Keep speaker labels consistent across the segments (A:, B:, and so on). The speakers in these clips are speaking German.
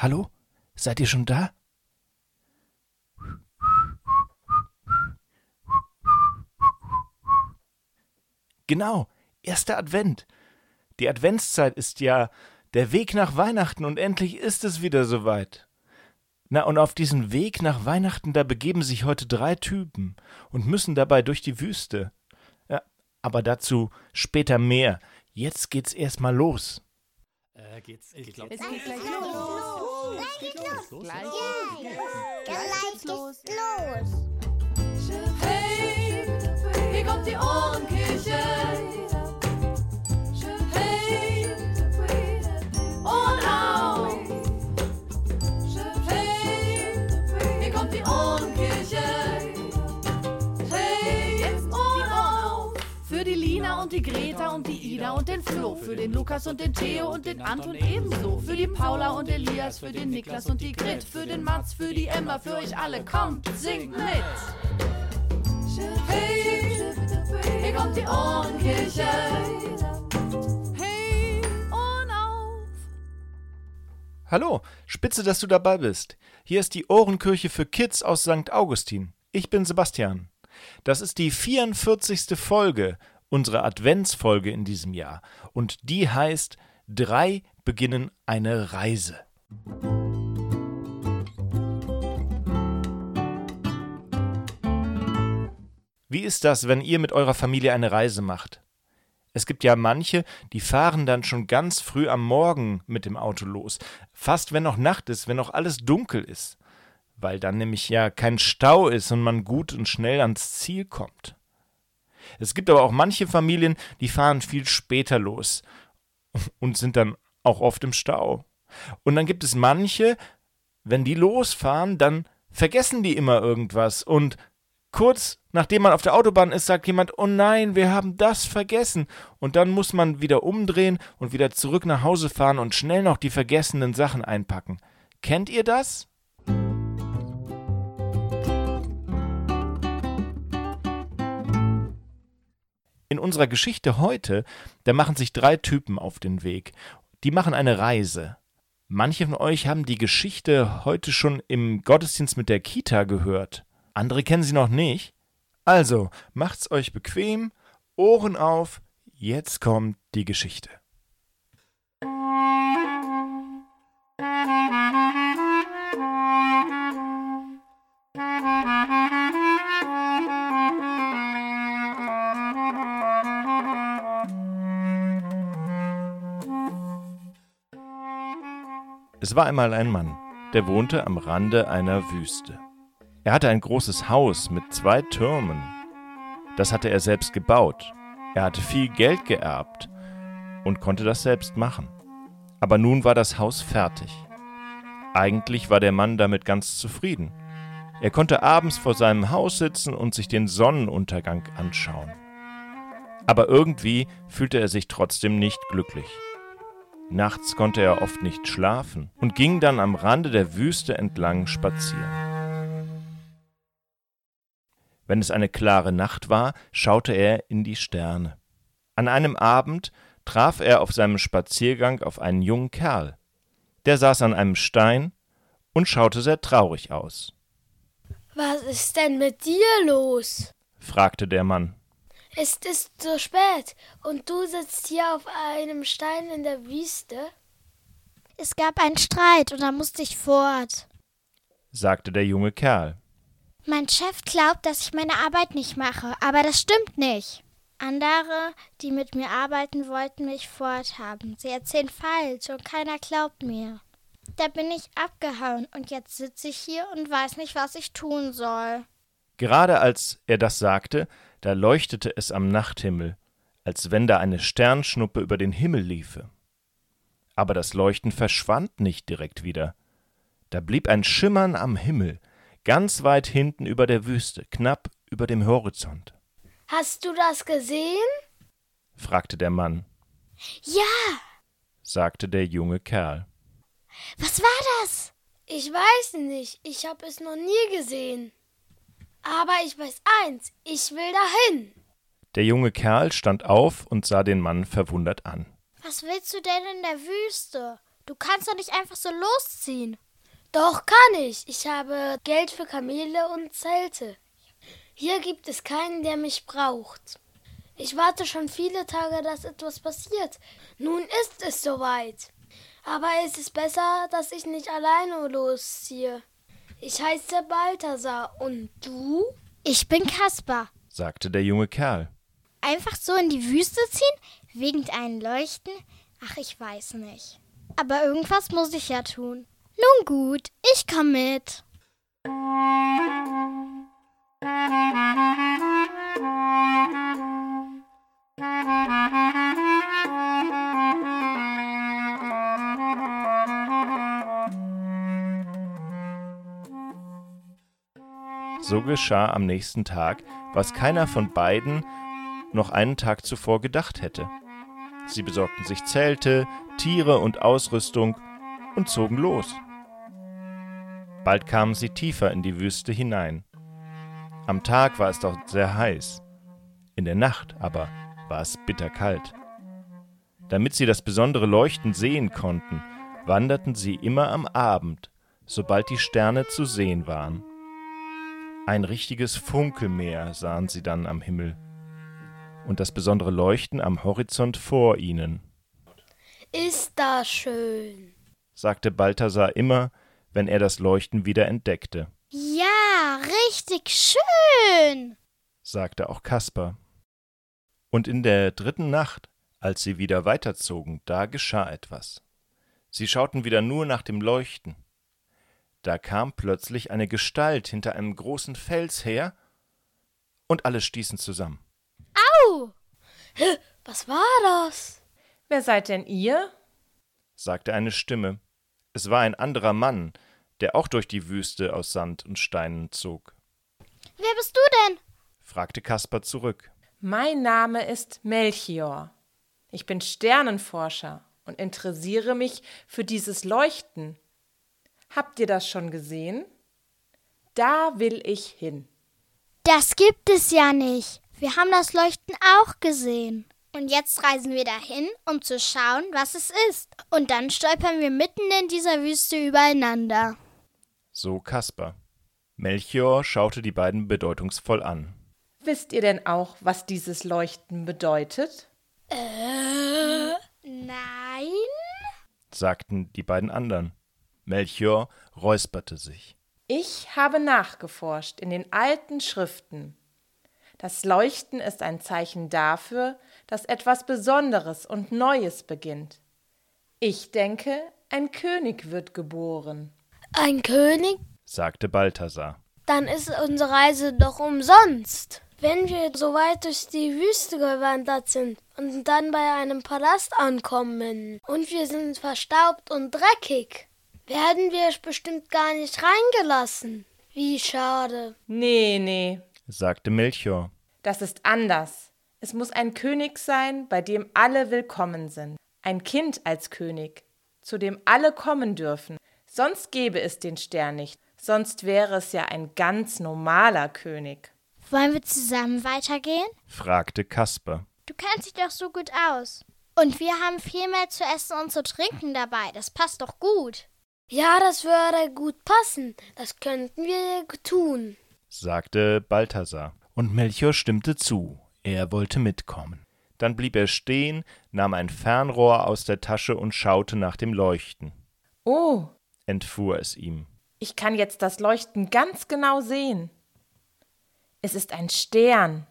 A: Hallo? Seid ihr schon da? Genau, erster Advent. Die Adventszeit ist ja der Weg nach Weihnachten und endlich ist es wieder soweit. Na, und auf diesen Weg nach Weihnachten, da begeben sich heute drei Typen und müssen dabei durch die Wüste. Ja, aber dazu später mehr. Jetzt geht's erstmal los.
B: Äh, geht's, ich glaub,
C: Es geht gleich los.
D: Gleich geht's los.
C: Gleich
D: Gleich geht's los.
E: Hey, hier kommt die Ohrenkirche. Die Greta und die Ida und den Flo. Für den Lukas und den Theo und den Anton ebenso. Für die Paula und Elias, für den Niklas und die Grit. Für den Mats, für die Emma, für euch alle. Kommt, singt mit. Hey, hier kommt die Ohrenkirche. Hey, Ohren auf.
A: Hallo, spitze, dass du dabei bist. Hier ist die Ohrenkirche für Kids aus St. Augustin. Ich bin Sebastian. Das ist die 44. Folge unserer Adventsfolge in diesem Jahr. Und die heißt Drei beginnen eine Reise. Wie ist das, wenn ihr mit eurer Familie eine Reise macht? Es gibt ja manche, die fahren dann schon ganz früh am Morgen mit dem Auto los, fast wenn noch Nacht ist, wenn noch alles dunkel ist, weil dann nämlich ja kein Stau ist und man gut und schnell ans Ziel kommt. Es gibt aber auch manche Familien, die fahren viel später los und sind dann auch oft im Stau. Und dann gibt es manche, wenn die losfahren, dann vergessen die immer irgendwas und kurz nachdem man auf der Autobahn ist, sagt jemand, oh nein, wir haben das vergessen. Und dann muss man wieder umdrehen und wieder zurück nach Hause fahren und schnell noch die vergessenen Sachen einpacken. Kennt ihr das? In unserer Geschichte heute, da machen sich drei Typen auf den Weg. Die machen eine Reise. Manche von euch haben die Geschichte heute schon im Gottesdienst mit der Kita gehört. Andere kennen sie noch nicht. Also, macht's euch bequem, Ohren auf, jetzt kommt die Geschichte. Es war einmal ein Mann, der wohnte am Rande einer Wüste. Er hatte ein großes Haus mit zwei Türmen. Das hatte er selbst gebaut. Er hatte viel Geld geerbt und konnte das selbst machen. Aber nun war das Haus fertig. Eigentlich war der Mann damit ganz zufrieden. Er konnte abends vor seinem Haus sitzen und sich den Sonnenuntergang anschauen. Aber irgendwie fühlte er sich trotzdem nicht glücklich. Nachts konnte er oft nicht schlafen und ging dann am Rande der Wüste entlang spazieren. Wenn es eine klare Nacht war, schaute er in die Sterne. An einem Abend traf er auf seinem Spaziergang auf einen jungen Kerl. Der saß an einem Stein und schaute sehr traurig aus.
D: Was ist denn mit dir los?
A: fragte der Mann.
D: Es ist so spät und du sitzt hier auf einem Stein in der Wüste?
C: Es gab einen Streit und da musste ich fort.
A: sagte der junge Kerl.
C: Mein Chef glaubt, dass ich meine Arbeit nicht mache, aber das stimmt nicht. Andere, die mit mir arbeiten wollten, mich forthaben. Sie erzählen falsch und keiner glaubt mir. Da bin ich abgehauen und jetzt sitze ich hier und weiß nicht, was ich tun soll.
A: Gerade als er das sagte, da leuchtete es am Nachthimmel, als wenn da eine Sternschnuppe über den Himmel liefe. Aber das Leuchten verschwand nicht direkt wieder. Da blieb ein Schimmern am Himmel, ganz weit hinten über der Wüste, knapp über dem Horizont.
D: Hast du das gesehen?
A: fragte der Mann,
C: Ja,
A: sagte der junge Kerl.
C: was war das?
D: Ich weiß nicht, ich habe es noch nie gesehen. Aber ich weiß eins, ich will dahin.
A: Der junge Kerl stand auf und sah den Mann verwundert an.
C: Was willst du denn in der Wüste? Du kannst doch nicht einfach so losziehen.
D: Doch kann ich. Ich habe Geld für Kamele und Zelte. Hier gibt es keinen, der mich braucht. Ich warte schon viele Tage, dass etwas passiert. Nun ist es soweit. Aber es ist besser, dass ich nicht alleine losziehe. Ich heiße Balthasar. Und du?
C: Ich bin Kaspar.
A: sagte der junge Kerl.
C: Einfach so in die Wüste ziehen? Wegen einem Leuchten? Ach, ich weiß nicht. Aber irgendwas muss ich ja tun. Nun gut, ich komm mit.
A: So geschah am nächsten Tag, was keiner von beiden noch einen Tag zuvor gedacht hätte. Sie besorgten sich Zelte, Tiere und Ausrüstung und zogen los. Bald kamen sie tiefer in die Wüste hinein. Am Tag war es dort sehr heiß, in der Nacht aber war es bitterkalt. Damit sie das besondere Leuchten sehen konnten, wanderten sie immer am Abend, sobald die Sterne zu sehen waren. Ein richtiges Funkelmeer sahen sie dann am Himmel und das besondere Leuchten am Horizont vor ihnen,
D: Ist das schön.
A: sagte Balthasar immer, wenn er das Leuchten wieder entdeckte,
C: Ja, richtig schön.
A: sagte auch Kaspar. Und in der dritten Nacht, als sie wieder weiterzogen, da geschah etwas. Sie schauten wieder nur nach dem Leuchten. Da kam plötzlich eine Gestalt hinter einem großen Fels her, und alle stießen zusammen.
C: Au!
D: Was war das?
F: Wer seid denn ihr?
A: sagte eine Stimme. Es war ein anderer Mann, der auch durch die Wüste aus Sand und Steinen zog,
C: Wer bist du denn?
A: fragte Kaspar zurück.
F: Mein Name ist Melchior. Ich bin Sternenforscher und interessiere mich für dieses Leuchten. Habt ihr das schon gesehen? Da will ich hin.
C: Das gibt es ja nicht. Wir haben das Leuchten auch gesehen. Und jetzt reisen wir dahin, um zu schauen, was es ist. Und dann stolpern wir mitten in dieser Wüste übereinander.
A: So Kaspar. Melchior schaute die beiden bedeutungsvoll an.
F: Wisst ihr denn auch, was dieses Leuchten bedeutet?
C: Äh, nein?
A: sagten die beiden anderen. Melchior räusperte sich.
F: Ich habe nachgeforscht in den alten Schriften. Das Leuchten ist ein Zeichen dafür, dass etwas Besonderes und Neues beginnt. Ich denke, ein König wird geboren.
D: Ein König?
A: sagte Balthasar.
D: Dann ist unsere Reise doch umsonst. Wenn wir so weit durch die Wüste gewandert sind und dann bei einem Palast ankommen und wir sind verstaubt und dreckig, werden wir bestimmt gar nicht reingelassen. Wie schade.
F: Nee, nee,
A: sagte Melchior.
F: das ist anders. Es muss ein König sein, bei dem alle willkommen sind. Ein Kind als König, zu dem alle kommen dürfen. Sonst gäbe es den Stern nicht. Sonst wäre es ja ein ganz normaler König.
C: Wollen wir zusammen weitergehen?
A: fragte Kaspar.
C: Du kennst dich doch so gut aus. Und wir haben viel mehr zu essen und zu trinken dabei. Das passt doch gut.
D: Ja, das würde gut passen. Das könnten wir tun.
A: sagte Balthasar. Und Melchior stimmte zu. Er wollte mitkommen. Dann blieb er stehen, nahm ein Fernrohr aus der Tasche und schaute nach dem Leuchten.
F: Oh,
A: Entfuhr es ihm.
F: ich kann jetzt das Leuchten ganz genau sehen. Es ist ein Stern,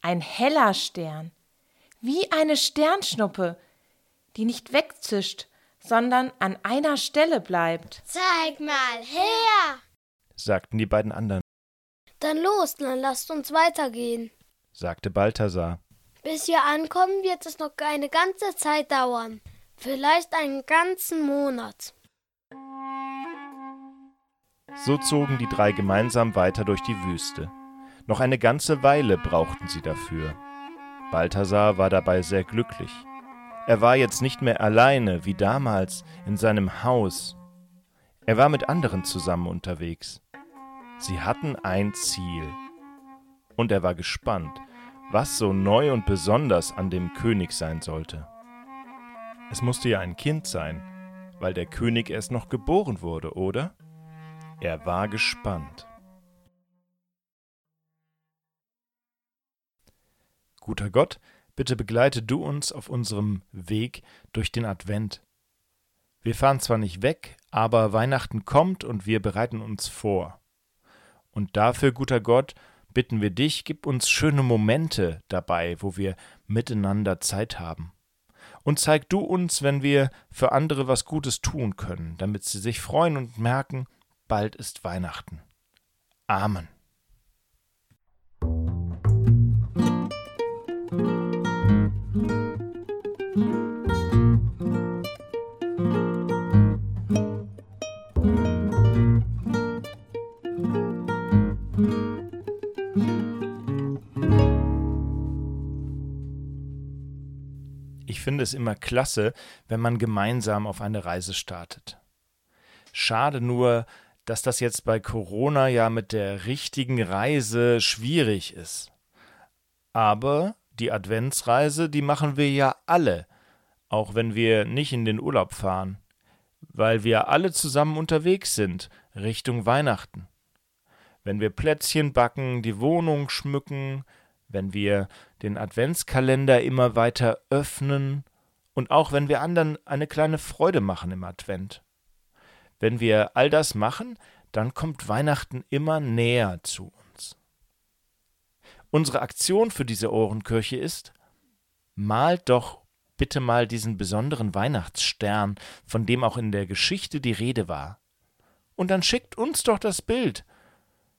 F: ein heller Stern, wie eine Sternschnuppe, die nicht wegzischt, sondern an einer Stelle bleibt.
C: Zeig mal her.
A: sagten die beiden anderen,
D: Dann los, dann lasst uns weitergehen.
A: sagte Balthasar.
D: Bis wir ankommen, wird es noch eine ganze Zeit dauern. Vielleicht einen ganzen Monat.
A: So zogen die drei gemeinsam weiter durch die Wüste. Noch eine ganze Weile brauchten sie dafür. Balthasar war dabei sehr glücklich. Er war jetzt nicht mehr alleine wie damals in seinem Haus. Er war mit anderen zusammen unterwegs. Sie hatten ein Ziel. Und er war gespannt, was so neu und besonders an dem König sein sollte. Es musste ja ein Kind sein, weil der König erst noch geboren wurde, oder? Er war gespannt. Guter Gott, bitte begleite du uns auf unserem Weg durch den Advent. Wir fahren zwar nicht weg, aber Weihnachten kommt und wir bereiten uns vor. Und dafür, guter Gott, bitten wir dich, gib uns schöne Momente dabei, wo wir miteinander Zeit haben. Und zeig du uns, wenn wir für andere was Gutes tun können, damit sie sich freuen und merken, bald ist Weihnachten. Amen. Ich finde es immer klasse, wenn man gemeinsam auf eine Reise startet. Schade nur, dass das jetzt bei Corona ja mit der richtigen Reise schwierig ist. Aber die Adventsreise, die machen wir ja alle, auch wenn wir nicht in den Urlaub fahren, weil wir alle zusammen unterwegs sind, Richtung Weihnachten. Wenn wir Plätzchen backen, die Wohnung schmücken, wenn wir den Adventskalender immer weiter öffnen und auch wenn wir anderen eine kleine Freude machen im Advent. Wenn wir all das machen, dann kommt Weihnachten immer näher zu uns. Unsere Aktion für diese Ohrenkirche ist, malt doch bitte mal diesen besonderen Weihnachtsstern, von dem auch in der Geschichte die Rede war. Und dann schickt uns doch das Bild.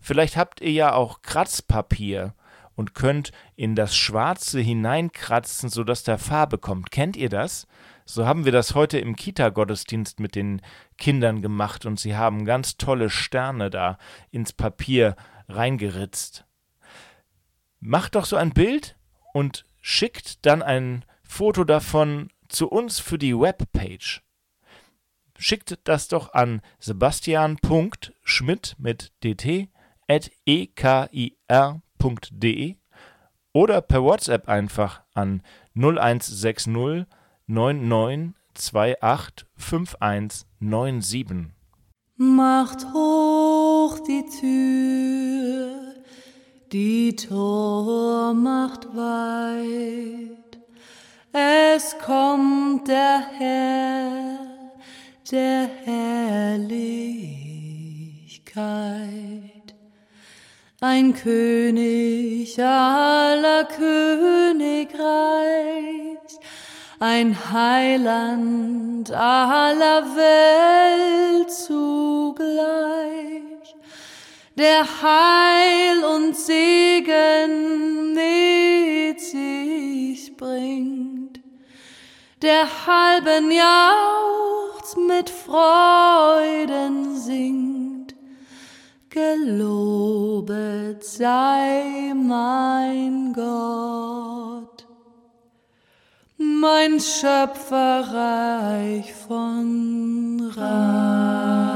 A: Vielleicht habt ihr ja auch Kratzpapier und könnt in das Schwarze hineinkratzen, sodass da Farbe kommt. Kennt ihr das? So haben wir das heute im Kita-Gottesdienst mit den Kindern gemacht und sie haben ganz tolle Sterne da ins Papier reingeritzt. Macht doch so ein Bild und schickt dann ein Foto davon zu uns für die Webpage. Schickt das doch an sebastian.schmidt mit dt at ekir www.ftf.de oder per WhatsApp einfach an 0160 9928 5197.
E: Macht hoch die Tür, die Tor macht weit. Es kommt der Herr der Herrlichkeit ein König aller Königreich, ein Heiland aller Welt zugleich, der Heil und Segen mit sich bringt, der halben Jauchz mit Freuden singt Gelobet sei mein Gott, mein Schöpferreich von Rat.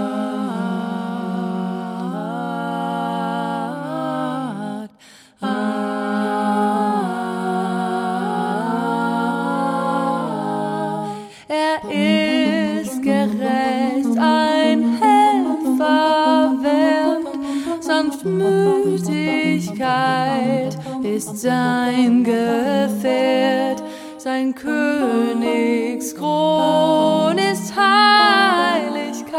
E: Sanftmütigkeit ist sein Gefährt, sein Königskron ist Heiligkeit,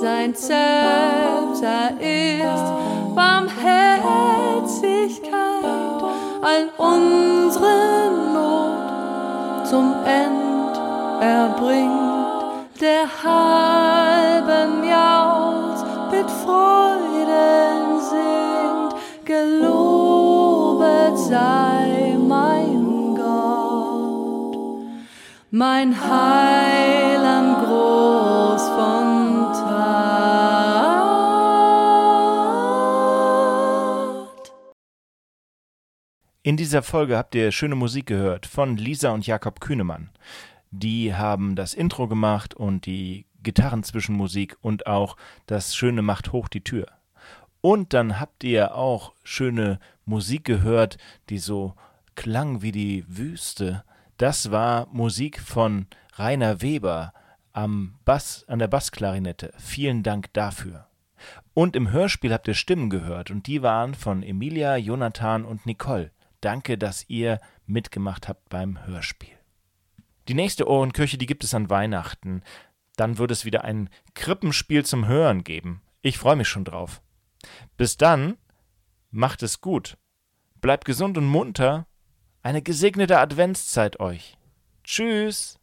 E: sein Zepter ist Barmherzigkeit, all unsere Not zum End erbringt, der halben gelobet sei mein Gott, mein Heiland groß von Tat.
A: In dieser Folge habt ihr schöne Musik gehört von Lisa und Jakob Kühnemann. Die haben das Intro gemacht und die Gitarrenzwischenmusik und auch das schöne Macht hoch die Tür. Und dann habt ihr auch schöne Musik gehört, die so klang wie die Wüste. Das war Musik von Rainer Weber, am Bass, an der Bassklarinette. Vielen Dank dafür. Und im Hörspiel habt ihr Stimmen gehört und die waren von Emilia, Jonathan und Nicole. Danke, dass ihr mitgemacht habt beim Hörspiel. Die nächste Ohrenkirche, die gibt es an Weihnachten. Dann wird es wieder ein Krippenspiel zum Hören geben. Ich freue mich schon drauf. Bis dann, macht es gut. Bleibt gesund und munter. Eine gesegnete Adventszeit euch. Tschüss.